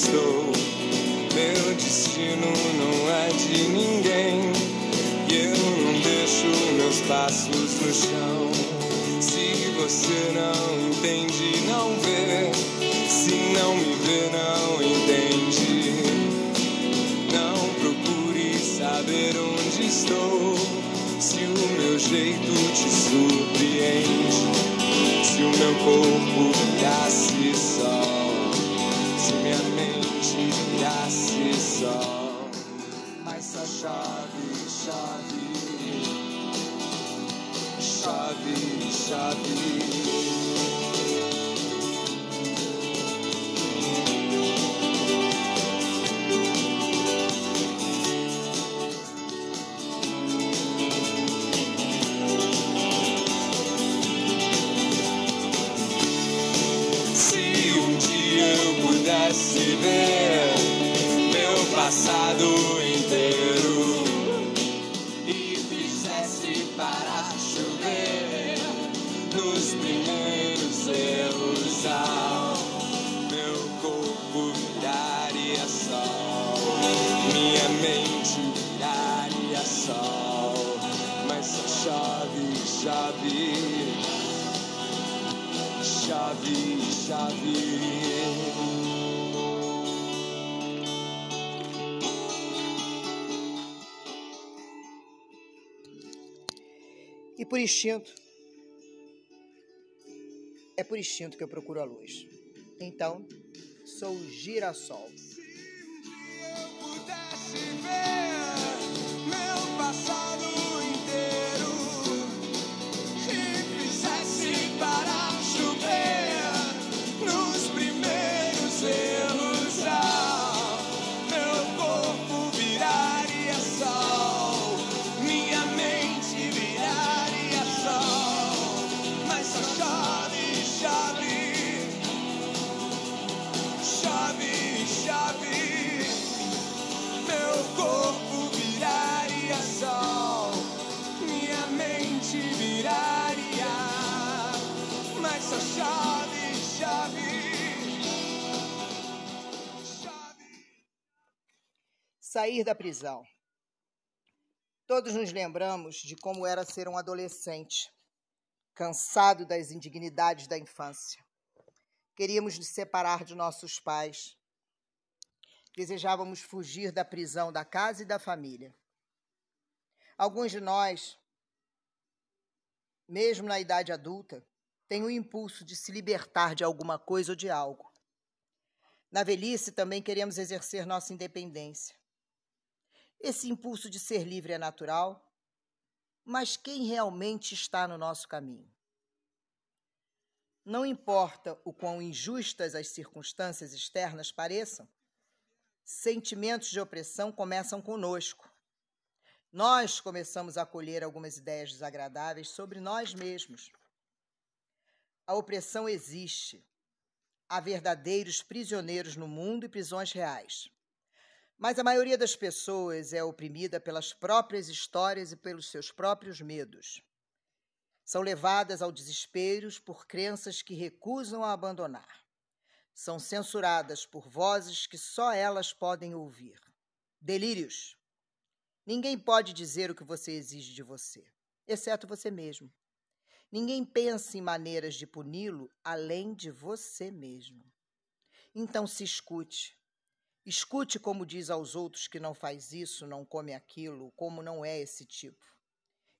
estou. Meu destino não é de ninguém. E eu não deixo meus passos no chão. Se você não entende, não vê. Se não me vê, não entende. Não procure saber onde estou. Se o meu jeito te surpreende. Se o meu corpo virasse sol. Minha mente virasse sol. Mas só chove, chove. Chove, chove. Passado inteiro. E fizesse parar de chover nos primeiros erros ao meu corpo viraria sol, minha mente viraria sol, mas só chove, chove. Chave, chave. E por instinto, é por instinto que eu procuro a luz. Então, sou girassol. Sair da prisão. Todos nos lembramos de como era ser um adolescente, cansado das indignidades da infância. Queríamos nos separar de nossos pais. Desejávamos fugir da prisão da casa e da família. Alguns de nós, mesmo na idade adulta, têm o impulso de se libertar de alguma coisa ou de algo. Na velhice também queremos exercer nossa independência. Esse impulso de ser livre é natural, mas quem realmente está no nosso caminho? Não importa o quão injustas as circunstâncias externas pareçam, sentimentos de opressão começam conosco. Nós começamos a colher algumas ideias desagradáveis sobre nós mesmos. A opressão existe. Há verdadeiros prisioneiros no mundo e prisões reais. Mas a maioria das pessoas é oprimida pelas próprias histórias e pelos seus próprios medos. São levadas ao desespero por crenças que recusam a abandonar. São censuradas por vozes que só elas podem ouvir. Delírios. Ninguém pode dizer o que você exige de você, exceto você mesmo. Ninguém pensa em maneiras de puni-lo além de você mesmo. Então se escute. Escute como diz aos outros que não faz isso, não come aquilo, como não é esse tipo.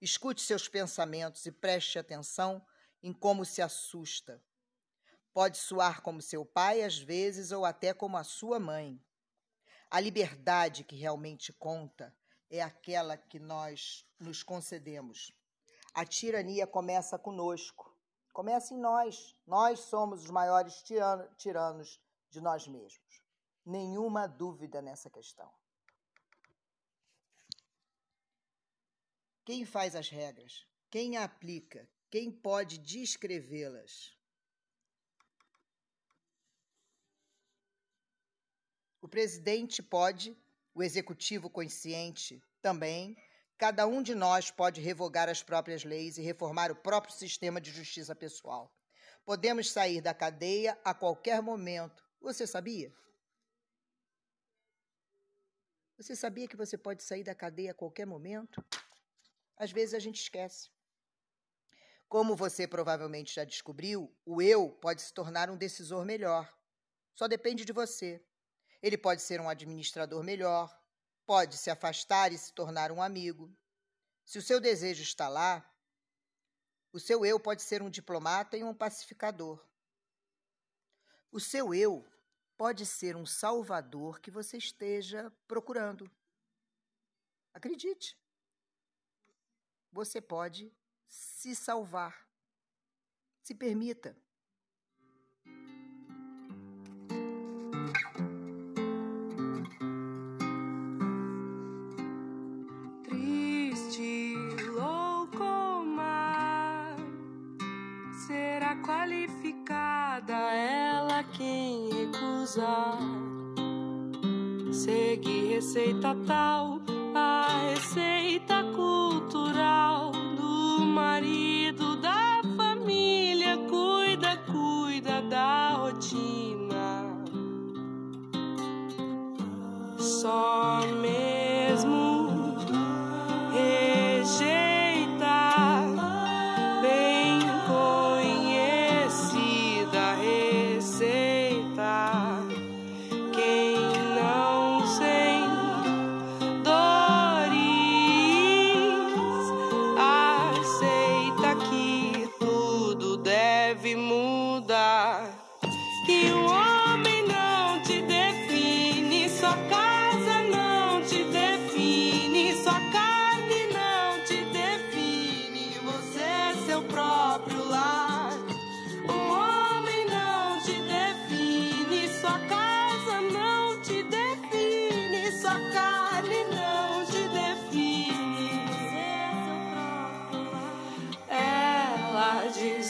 Escute seus pensamentos e preste atenção em como se assusta. Pode soar como seu pai, às vezes, ou até como a sua mãe. A liberdade que realmente conta é aquela que nós nos concedemos. A tirania começa conosco, começa em nós. Nós somos os maiores tiranos de nós mesmos. Nenhuma dúvida nessa questão. Quem faz as regras? Quem aplica? Quem pode descrevê-las? O presidente pode, o executivo consciente também, cada um de nós pode revogar as próprias leis e reformar o próprio sistema de justiça pessoal. Podemos sair da cadeia a qualquer momento. Você sabia? Você sabia que você pode sair da cadeia a qualquer momento? Às vezes a gente esquece. Como você provavelmente já descobriu, o eu pode se tornar um decisor melhor. Só depende de você. Ele pode ser um administrador melhor, pode se afastar e se tornar um amigo. Se o seu desejo está lá, o seu eu pode ser um diplomata e um pacificador. O seu eu pode ser um salvador que você esteja procurando. Acredite. Você pode se salvar. Se permita. Recusar. Segue receita tal,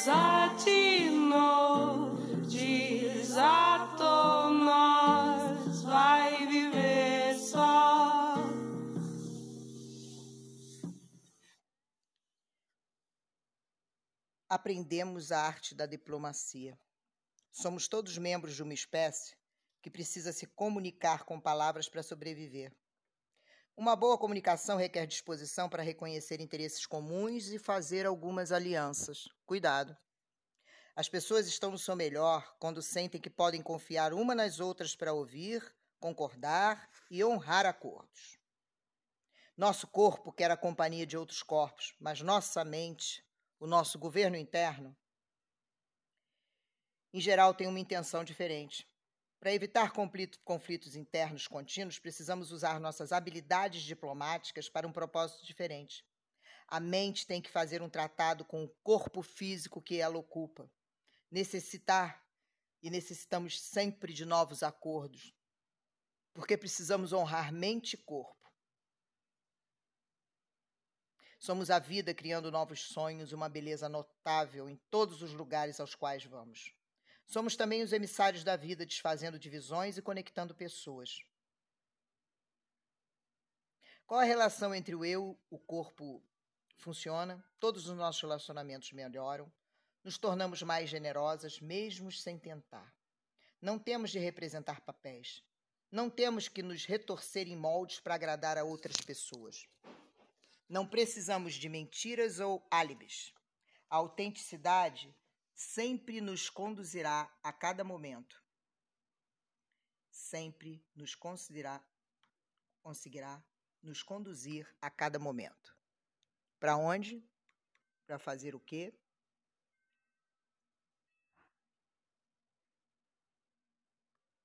desatinou, desatou, nós vai viver só. aprendemos a arte da diplomacia. Somos todos membros de uma espécie que precisa se comunicar com palavras para sobreviver. Uma boa comunicação requer disposição para reconhecer interesses comuns e fazer algumas alianças. Cuidado! As pessoas estão no seu melhor quando sentem que podem confiar uma nas outras para ouvir, concordar e honrar acordos. Nosso corpo quer a companhia de outros corpos, mas nossa mente o nosso governo interno, em geral, tem uma intenção diferente. Para evitar conflitos internos contínuos, precisamos usar nossas habilidades diplomáticas para um propósito diferente. A mente tem que fazer um tratado com o corpo físico que ela ocupa. Necessitar e necessitamos sempre de novos acordos, porque precisamos honrar mente e corpo. Somos a vida criando novos sonhos e uma beleza notável em todos os lugares aos quais vamos. Somos também os emissários da vida, desfazendo divisões e conectando pessoas. Qual a relação entre o eu, o corpo funciona, todos os nossos relacionamentos melhoram, nos tornamos mais generosas, mesmo sem tentar. Não temos de representar papéis. Não temos que nos retorcer em moldes para agradar a outras pessoas. Não precisamos de mentiras ou álibis. A autenticidade sempre nos conduzirá a cada momento. Sempre nos conseguirá, conseguirá nos conduzir a cada momento. Para onde? Para fazer o quê?